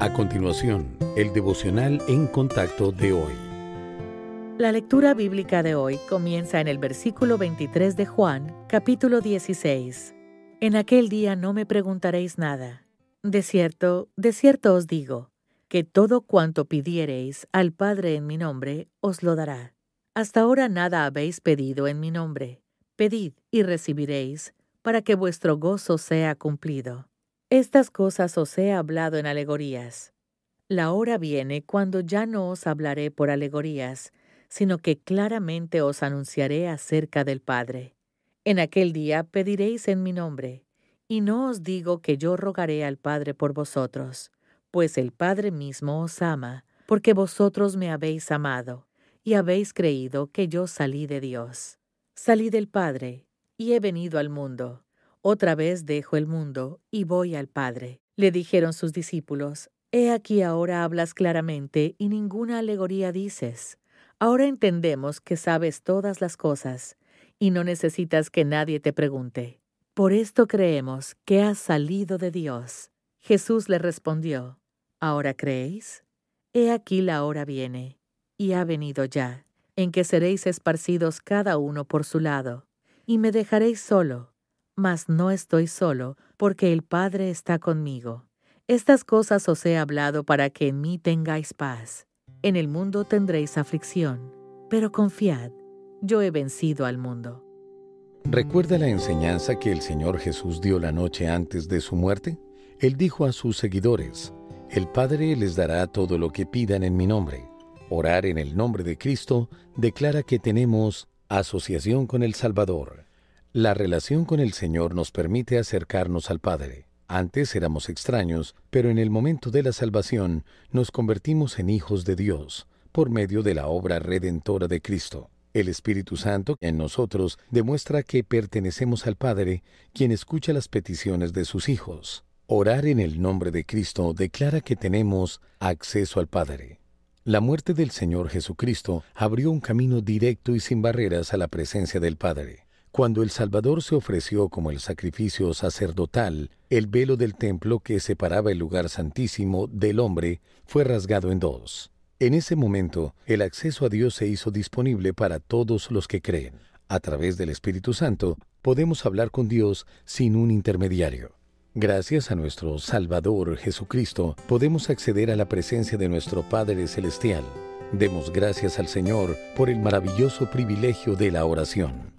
A continuación, el devocional en contacto de hoy. La lectura bíblica de hoy comienza en el versículo 23 de Juan, capítulo 16. En aquel día no me preguntaréis nada. De cierto, de cierto os digo, que todo cuanto pidiereis al Padre en mi nombre, os lo dará. Hasta ahora nada habéis pedido en mi nombre. Pedid y recibiréis, para que vuestro gozo sea cumplido. Estas cosas os he hablado en alegorías. La hora viene cuando ya no os hablaré por alegorías, sino que claramente os anunciaré acerca del Padre. En aquel día pediréis en mi nombre, y no os digo que yo rogaré al Padre por vosotros, pues el Padre mismo os ama, porque vosotros me habéis amado, y habéis creído que yo salí de Dios. Salí del Padre, y he venido al mundo. Otra vez dejo el mundo y voy al Padre. Le dijeron sus discípulos, He aquí ahora hablas claramente y ninguna alegoría dices. Ahora entendemos que sabes todas las cosas y no necesitas que nadie te pregunte. Por esto creemos que has salido de Dios. Jesús le respondió, ¿Ahora creéis? He aquí la hora viene, y ha venido ya, en que seréis esparcidos cada uno por su lado, y me dejaréis solo mas no estoy solo, porque el Padre está conmigo. Estas cosas os he hablado para que en mí tengáis paz. En el mundo tendréis aflicción, pero confiad, yo he vencido al mundo. ¿Recuerda la enseñanza que el Señor Jesús dio la noche antes de su muerte? Él dijo a sus seguidores, El Padre les dará todo lo que pidan en mi nombre. Orar en el nombre de Cristo declara que tenemos asociación con el Salvador. La relación con el Señor nos permite acercarnos al Padre. Antes éramos extraños, pero en el momento de la salvación nos convertimos en hijos de Dios, por medio de la obra redentora de Cristo. El Espíritu Santo en nosotros demuestra que pertenecemos al Padre, quien escucha las peticiones de sus hijos. Orar en el nombre de Cristo declara que tenemos acceso al Padre. La muerte del Señor Jesucristo abrió un camino directo y sin barreras a la presencia del Padre. Cuando el Salvador se ofreció como el sacrificio sacerdotal, el velo del templo que separaba el lugar santísimo del hombre fue rasgado en dos. En ese momento, el acceso a Dios se hizo disponible para todos los que creen. A través del Espíritu Santo, podemos hablar con Dios sin un intermediario. Gracias a nuestro Salvador Jesucristo, podemos acceder a la presencia de nuestro Padre Celestial. Demos gracias al Señor por el maravilloso privilegio de la oración.